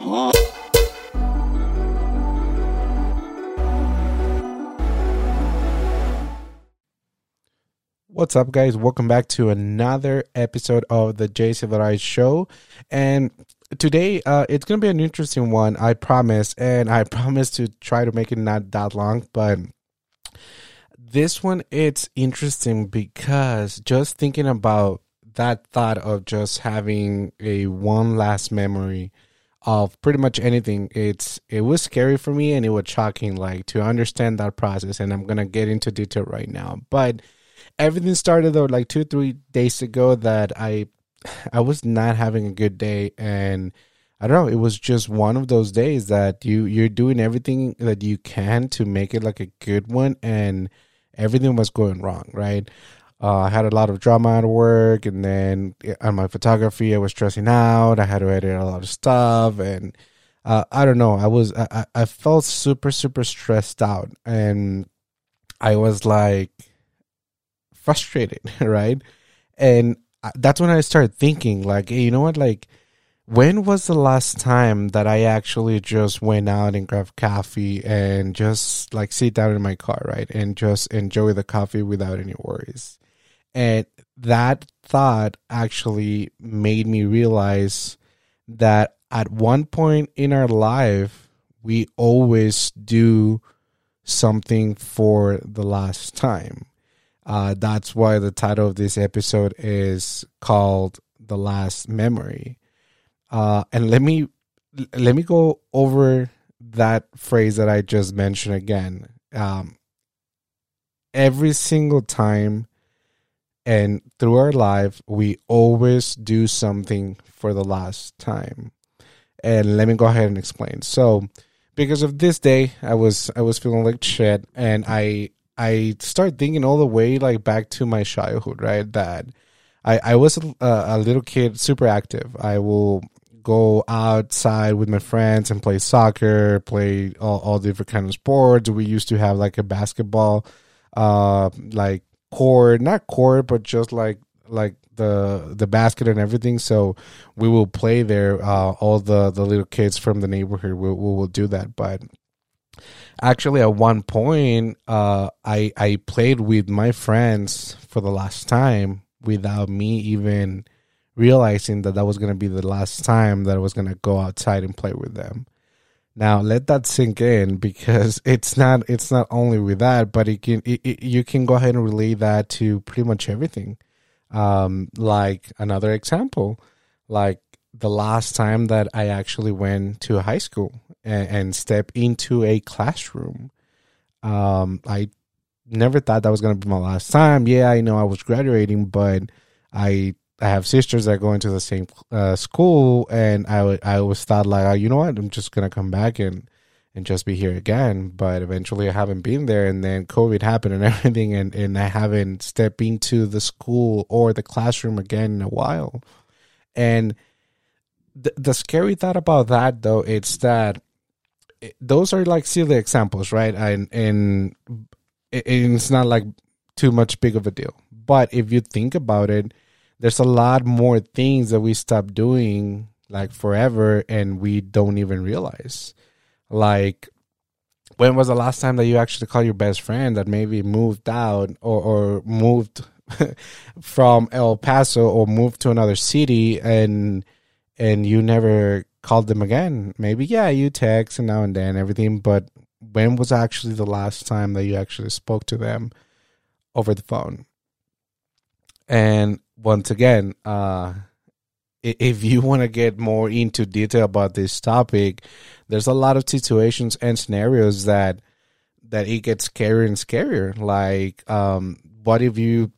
What's up, guys? Welcome back to another episode of the J Silvadoray Show. And today, uh, it's going to be an interesting one, I promise. And I promise to try to make it not that long. But this one, it's interesting because just thinking about that thought of just having a one last memory of pretty much anything. It's it was scary for me and it was shocking like to understand that process and i'm gonna get into detail right now. But everything started though like two three days ago that i i was not having a good day. And i don't know it was just one of those days that you you're doing everything that you can to make it like a good one and everything was going wrong right uh, I had a lot of drama at work, and then on my photography, I was stressing out. I had to edit a lot of stuff, and uh, I don't know. I was I, I felt super super stressed out, and I was like frustrated, right? And that's when I started thinking, like, hey, you know what? Like, when was the last time that I actually just went out and grabbed coffee and just like sit down in my car, right? And just enjoy the coffee without any worries. And that thought actually made me realize that at one point in our life, we always do something for the last time. Uh, that's why the title of this episode is called "The Last Memory." Uh, and let me let me go over that phrase that I just mentioned again. Um, every single time and through our life, we always do something for the last time. And let me go ahead and explain. So, because of this day, I was I was feeling like shit, and I I started thinking all the way like back to my childhood, right? That I I was a, a little kid, super active. I will go outside with my friends and play soccer, play all, all different kind of sports. We used to have like a basketball, uh, like court, not court, but just like like the the basket and everything. So we will play there. Uh, all the the little kids from the neighborhood will will, will do that, but actually at one point uh, i i played with my friends for the last time without me even realizing that that was going to be the last time that i was going to go outside and play with them now let that sink in because it's not it's not only with that but it can it, it, you can go ahead and relate that to pretty much everything um like another example like the last time that i actually went to high school and, and step into a classroom. Um, I never thought that was going to be my last time. Yeah, I know I was graduating, but I I have sisters that go into the same uh, school, and I I always thought like, oh, you know what, I'm just gonna come back and and just be here again. But eventually, I haven't been there, and then COVID happened and everything, and and I haven't stepped into the school or the classroom again in a while. And the the scary thought about that though, it's that those are like silly examples, right? And and it's not like too much big of a deal. But if you think about it, there's a lot more things that we stop doing like forever and we don't even realize. Like when was the last time that you actually called your best friend that maybe moved out or, or moved from El Paso or moved to another city and and you never called them again. Maybe yeah, you text and now and then everything, but when was actually the last time that you actually spoke to them over the phone? And once again, uh, if you want to get more into detail about this topic, there's a lot of situations and scenarios that that it gets scarier and scarier. Like, um, what if you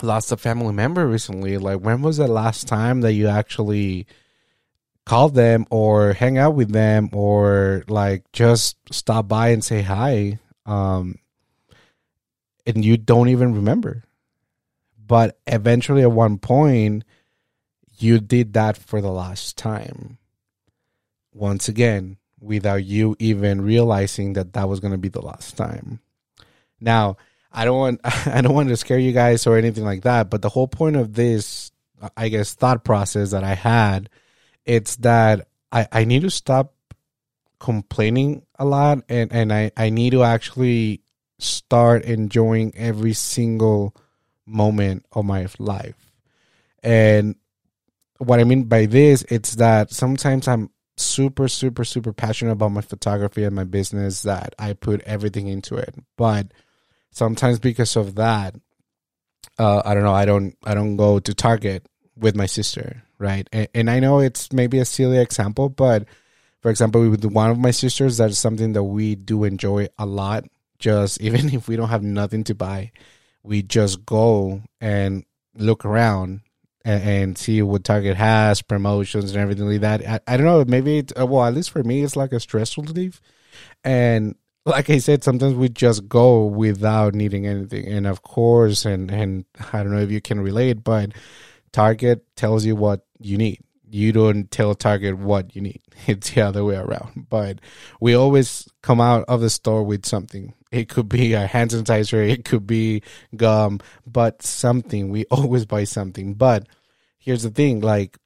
lost a family member recently? Like, when was the last time that you actually called them or hang out with them or like just stop by and say hi um and you don't even remember but eventually at one point you did that for the last time. Once again without you even realizing that that was going to be the last time. Now i don't want i don't want to scare you guys or anything like that but the whole point of this i guess thought process that i had it's that I, I need to stop complaining a lot and, and I, I need to actually start enjoying every single moment of my life. And what I mean by this, it's that sometimes I'm super, super, super passionate about my photography and my business that I put everything into it. But sometimes because of that, uh, I don't know, I don't I don't go to Target with my sister, right? And, and I know it's maybe a silly example, but for example, with one of my sisters, that's something that we do enjoy a lot. Just even if we don't have nothing to buy, we just go and look around and, and see what Target has, promotions and everything like that. I, I don't know, maybe uh, well, at least for me, it's like a stress relief. And like I said, sometimes we just go without needing anything. And of course, and, and I don't know if you can relate, but Target tells you what you need. You don't tell Target what you need. It's the other way around. But we always come out of the store with something. It could be a hand sanitizer, it could be gum, but something. We always buy something. But here's the thing like,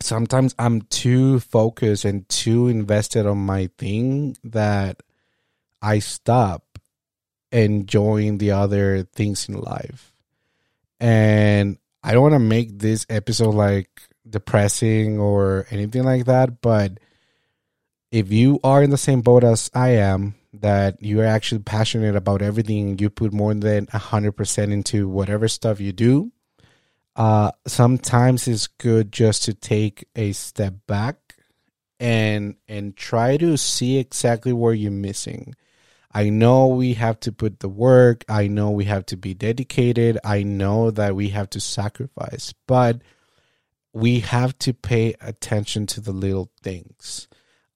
sometimes I'm too focused and too invested on my thing that I stop enjoying the other things in life. And I don't want to make this episode like depressing or anything like that, but if you are in the same boat as I am, that you are actually passionate about everything, you put more than 100% into whatever stuff you do, uh, sometimes it's good just to take a step back and and try to see exactly where you're missing I know we have to put the work. I know we have to be dedicated. I know that we have to sacrifice, but we have to pay attention to the little things.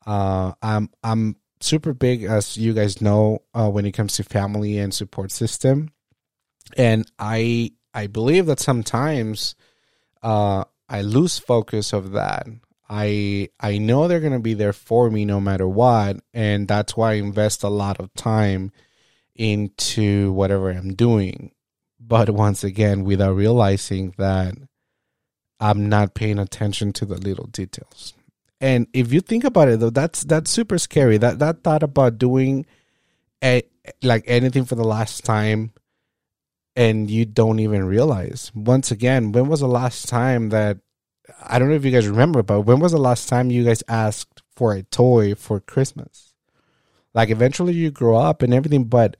Uh, I'm I'm super big, as you guys know, uh, when it comes to family and support system, and I I believe that sometimes uh, I lose focus of that. I I know they're gonna be there for me no matter what, and that's why I invest a lot of time into whatever I'm doing. But once again, without realizing that I'm not paying attention to the little details. And if you think about it though, that's that's super scary. That that thought about doing a, like anything for the last time and you don't even realize. Once again, when was the last time that I don't know if you guys remember, but when was the last time you guys asked for a toy for Christmas? Like eventually you grow up and everything, but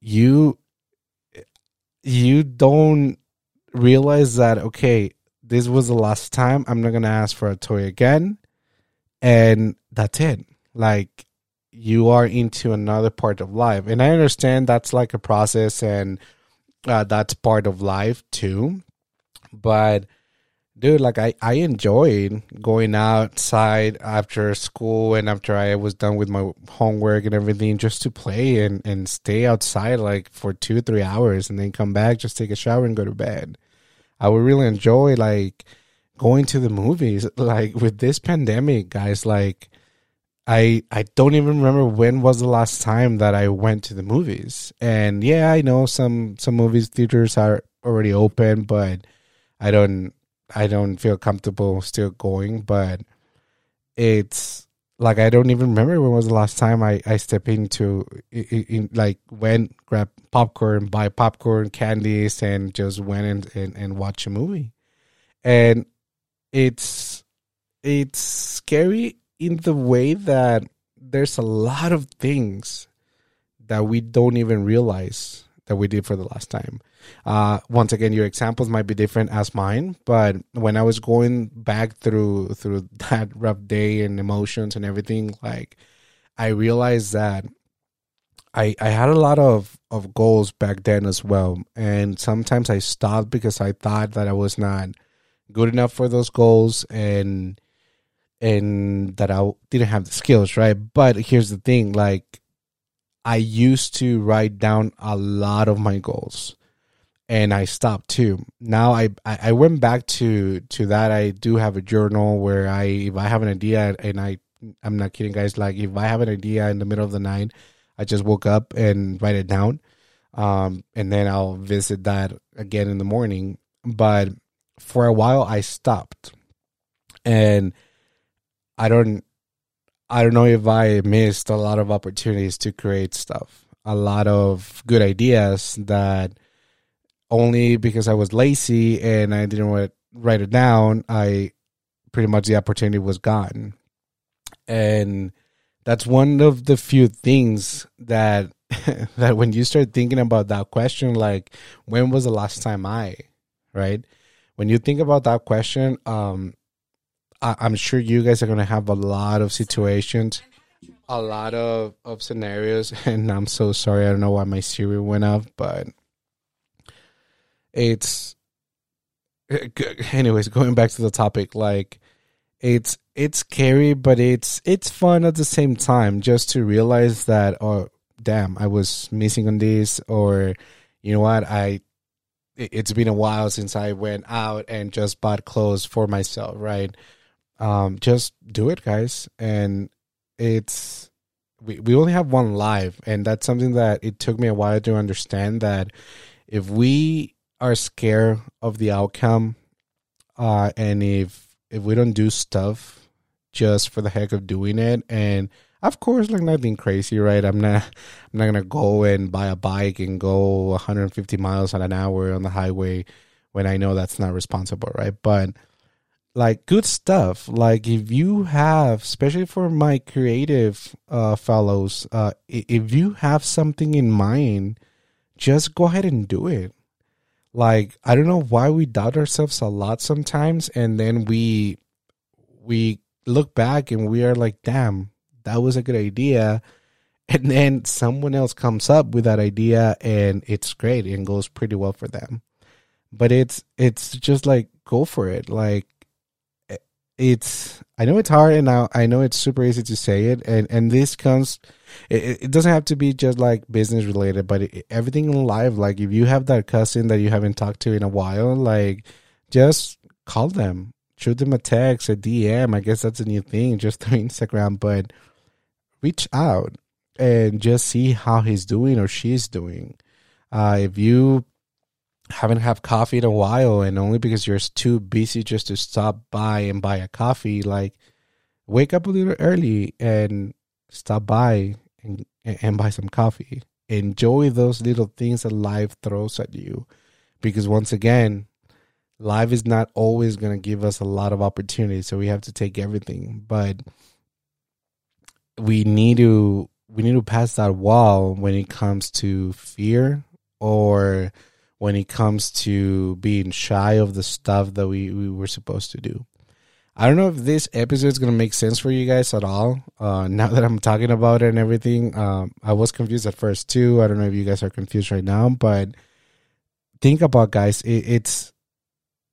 you you don't realize that okay, this was the last time. I'm not gonna ask for a toy again, and that's it. Like you are into another part of life, and I understand that's like a process, and uh, that's part of life too. But dude like i i enjoyed going outside after school and after i was done with my homework and everything just to play and and stay outside like for two three hours and then come back just take a shower and go to bed i would really enjoy like going to the movies like with this pandemic guys like I I don't even remember when was the last time that I went to the movies. And yeah, I know some some movies theaters are already open, but I don't I don't feel comfortable still going, but it's like I don't even remember when was the last time I I step into in, in, like went grab popcorn, buy popcorn, candies, and just went and, and and watch a movie, and it's it's scary in the way that there's a lot of things that we don't even realize that we did for the last time. Uh, once again, your examples might be different as mine, but when I was going back through through that rough day and emotions and everything, like I realized that I I had a lot of of goals back then as well, and sometimes I stopped because I thought that I was not good enough for those goals and and that I didn't have the skills, right? But here's the thing, like I used to write down a lot of my goals and I stopped too. Now I I went back to to that. I do have a journal where I if I have an idea and I I'm not kidding guys. Like if I have an idea in the middle of the night, I just woke up and write it down, um, and then I'll visit that again in the morning. But for a while I stopped, and I don't I don't know if I missed a lot of opportunities to create stuff. A lot of good ideas that only because I was lazy and I didn't write it down, I pretty much the opportunity was gone. And that's one of the few things that that when you start thinking about that question like when was the last time I, right? When you think about that question, um I, I'm sure you guys are gonna have a lot of situations, a lot of of scenarios, and I'm so sorry. I don't know why my Siri went off, but it's anyways going back to the topic like it's it's scary but it's it's fun at the same time just to realize that oh damn i was missing on this or you know what i it's been a while since i went out and just bought clothes for myself right? Um just do it guys. And it's we, we only have one life. And that's something that it took me a while to understand that if we are scared of the outcome, uh, and if if we don't do stuff just for the heck of doing it, and of course, like nothing crazy, right? I'm not I'm not gonna go and buy a bike and go 150 miles an hour on the highway when I know that's not responsible, right? But like good stuff like if you have especially for my creative uh fellows uh if you have something in mind just go ahead and do it like i don't know why we doubt ourselves a lot sometimes and then we we look back and we are like damn that was a good idea. And then someone else comes up with that idea and it's great and goes pretty well for them. But it's it's just like go for it. Like eh, it's I know it's hard and I, I know it's super easy to say it. And and this comes it, it doesn't have to be just like business related but it, everything in life like if you have that cousin that you haven't talked to in a while like just call them. Shoot them a text a dm i guess that's a new thing just through instagram. But reach out and just see how he's doing or she's doing. Uh, if you haven't had coffee in a while and only because you're too busy just to stop by and buy a coffee like wake up a little early and stop by and, and buy some coffee. Enjoy those little things that life throws at you. Because once again life is not always going to give us a lot of opportunities so we have to take everything. But we need to we need to pass that wall when it comes to fear or when it comes to being shy of the stuff that we, we were supposed to do. I don't know if this episode is going to make sense for you guys at all. Uh, now that I'm talking about it and everything, um, I was confused at first too. I don't know if you guys are confused right now, but think about guys, it, it's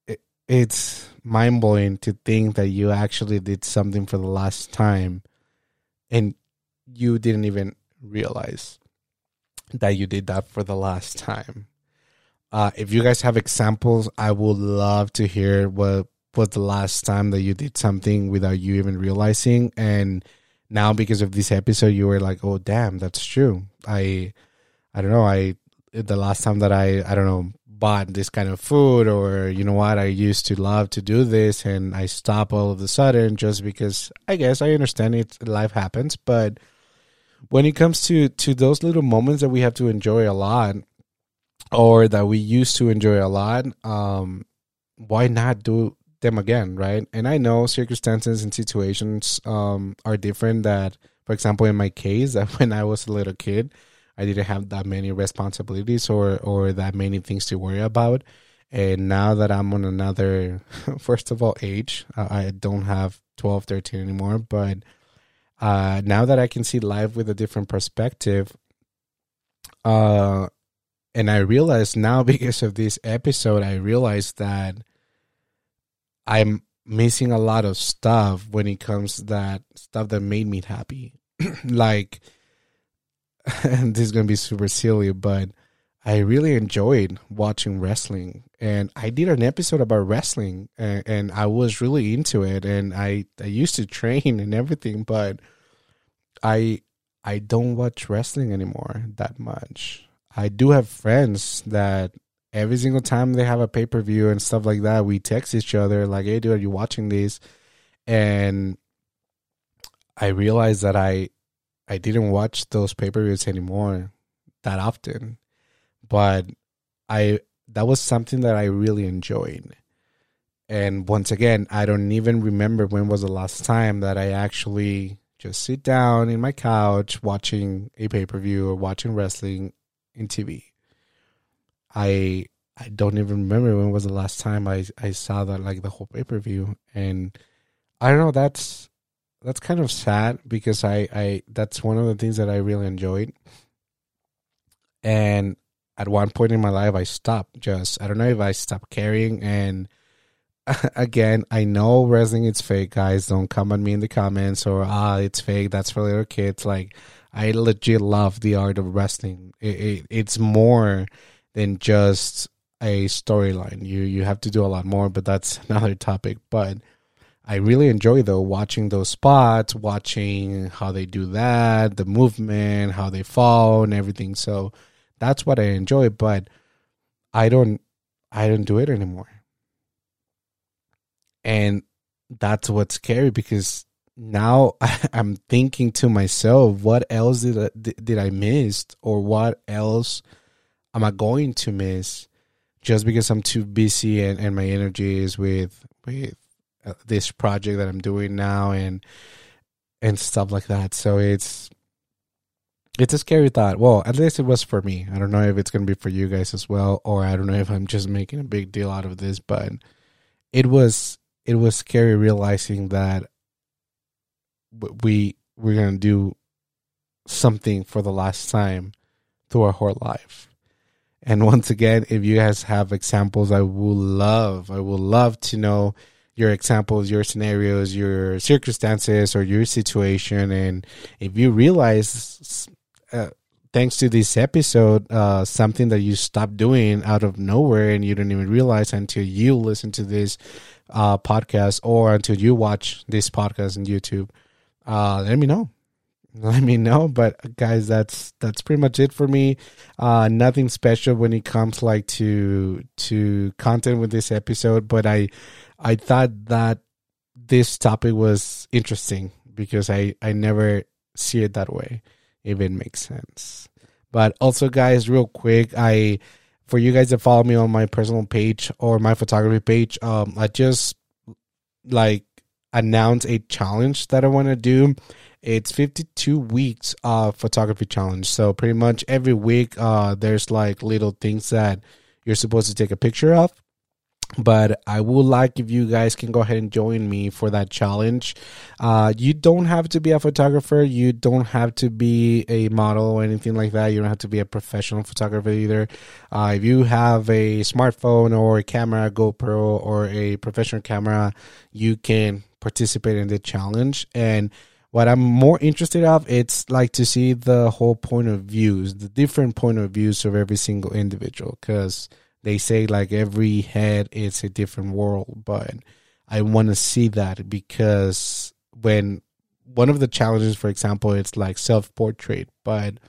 it, it's mind blowing to think that you actually did something for the last time, and you didn't even realize that you did that for the last time. Uh, if you guys have examples, I would love to hear what was the last time that you did something without you even realizing. And now, because of this episode, you were like, "Oh, damn, that's true." I, I don't know. I the last time that I, I don't know, bought this kind of food, or you know what, I used to love to do this, and I stop all of a sudden just because I guess I understand it. Life happens, but when it comes to to those little moments that we have to enjoy a lot or that we used to enjoy a lot, um, why not do them again, right? And I know circumstances and situations um, are different. That, for example, in my case, that when I was a little kid, I didn't have that many responsibilities or or that many things to worry about. And now that I'm on another, first of all, age, I don't have 12, 13 anymore, but uh, now that I can see life with a different perspective, uh, and I realized now because of this episode, I realized that I'm missing a lot of stuff when it comes that stuff that made me happy. like, and this is gonna be super silly, but I really enjoyed watching wrestling, and I did an episode about wrestling, and, and I was really into it, and I I used to train and everything, but I I don't watch wrestling anymore that much. I do have friends that every single time they have a pay per view and stuff like that, we text each other like, "Hey, dude, are you watching this?" And I realized that I I didn't watch those pay per views anymore that often, but I that was something that I really enjoyed. And once again, I don't even remember when was the last time that I actually just sit down in my couch watching a pay per view or watching wrestling in TV. I I don't even remember when was the last time I I saw that like the whole pay per view, and I don't know. That's that's kind of sad because I I that's one of the things that I really enjoyed, and at one point in my life I stopped. Just I don't know if I stopped caring and again, I know wrestling is fake, guys. Don't come at me in the comments or ah, it's fake. That's for little kids. Like, I legit love the art of wrestling. It, it, it's more than just a storyline. You you have to do a lot more, but that's another topic. But I really enjoy though watching those spots, watching how they do that, the movement, how they fall, and everything. So that's what I enjoy. But I don't I don't do it anymore and that's what's scary because now I'm thinking to myself, what else did I, did I miss, or what else am I going to miss, just because I'm too busy and, and my energy is with with this project that I'm doing now and and stuff like that. So it's it's a scary thought. Well, at least it was for me. I don't know if it's gonna be for you guys as well, or I don't know if I'm just making a big deal out of this, but it was it was scary realizing that we we're gonna do something for the last time through our whole life. And once again, if you guys have examples, I will love, I will love to know your examples, your scenarios, your circumstances, or your situation. And if you realize, uh, thanks to this episode, uh, something that you stopped doing out of nowhere and you didn't even realize until you listen to this uh, podcast or until you watch this podcast on YouTube, uh, let me know. Let me know. But guys, that's that's pretty much it for me. Uh, nothing special when it comes like to to content with this episode. But I I thought that this topic was interesting because I I never see it that way. If it makes sense. But also, guys, real quick, I for you guys that follow me on my personal page or my photography page, um, I just like announce a challenge that I want to do. It's 52 weeks of photography challenge. So pretty much every week, uh, there's like little things that you're supposed to take a picture of but I would like if you guys can go ahead and join me for that challenge. Uh, you don't have to be a photographer. You don't have to be a model or anything like that. You don't have to be a professional photographer either. Uh, if you have a smartphone or a camera, GoPro or a professional camera, you can participate in the challenge. And what I'm more interested of, it's like to see the whole point of views, the different point of views of every single individual, because they say like every head is a different world, but I want to see that because when one of the challenges, for example, it's like self portrait, but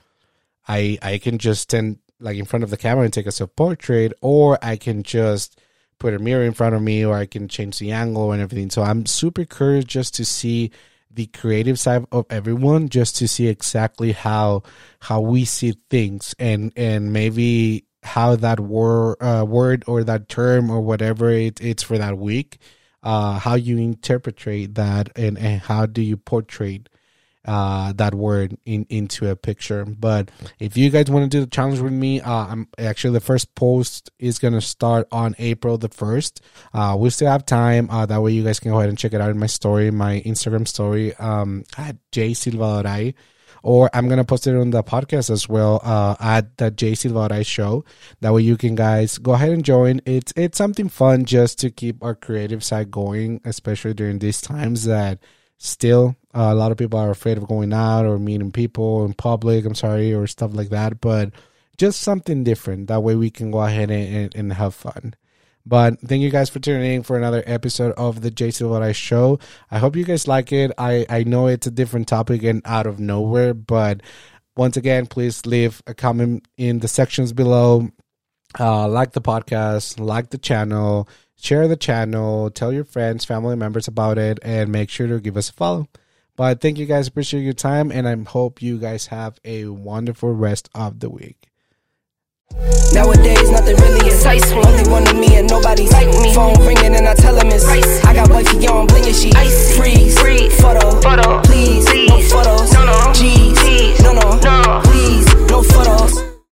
I I can just stand like in front of the camera and take a self portrait, or I can just put a mirror in front of me, or I can change the angle and everything. So I'm super curious just to see the creative side of everyone, just to see exactly how how we see things, and and maybe how that word uh, word or that term or whatever it, it's for that week uh, how you interpret that and, and how do you portray uh, that word in into a picture. But if you guys want to do the challenge with me uh, i'm actually the first post is going to start on april the 1st uh, we still have time uh, that way you guys can go ahead and check it out in my story my instagram story. Um, at j silvadoray or I'm gonna post it on the podcast as well uh, at the J Silva show. That way you can guys go ahead and join. It's it's something fun just to keep our creative side going, especially during these times that still uh, a lot of people are afraid of going out or meeting people in public. I'm sorry, or stuff like that, but just something different. That way we can go ahead and, and have fun. But thank you guys for tuning in for another episode of the J Silva Show. I hope you guys like it. I, I know it's a different topic and out of nowhere, but once again, please leave a comment in the sections below. Uh, like the podcast, like the channel, share the channel, tell your friends, family members about it, and make sure to give us a follow. But thank you guys. Appreciate your time. And I hope you guys have a wonderful rest of the week. Nowadays, nothing really excites me. Only one of me and nobody like me. Phone ringing and I tell him it's. I got wifey on bling and she ice. Freeze, freeze, photo, photo, please, please, no photos, no, no, G's, please, no, no, no, please, no photos.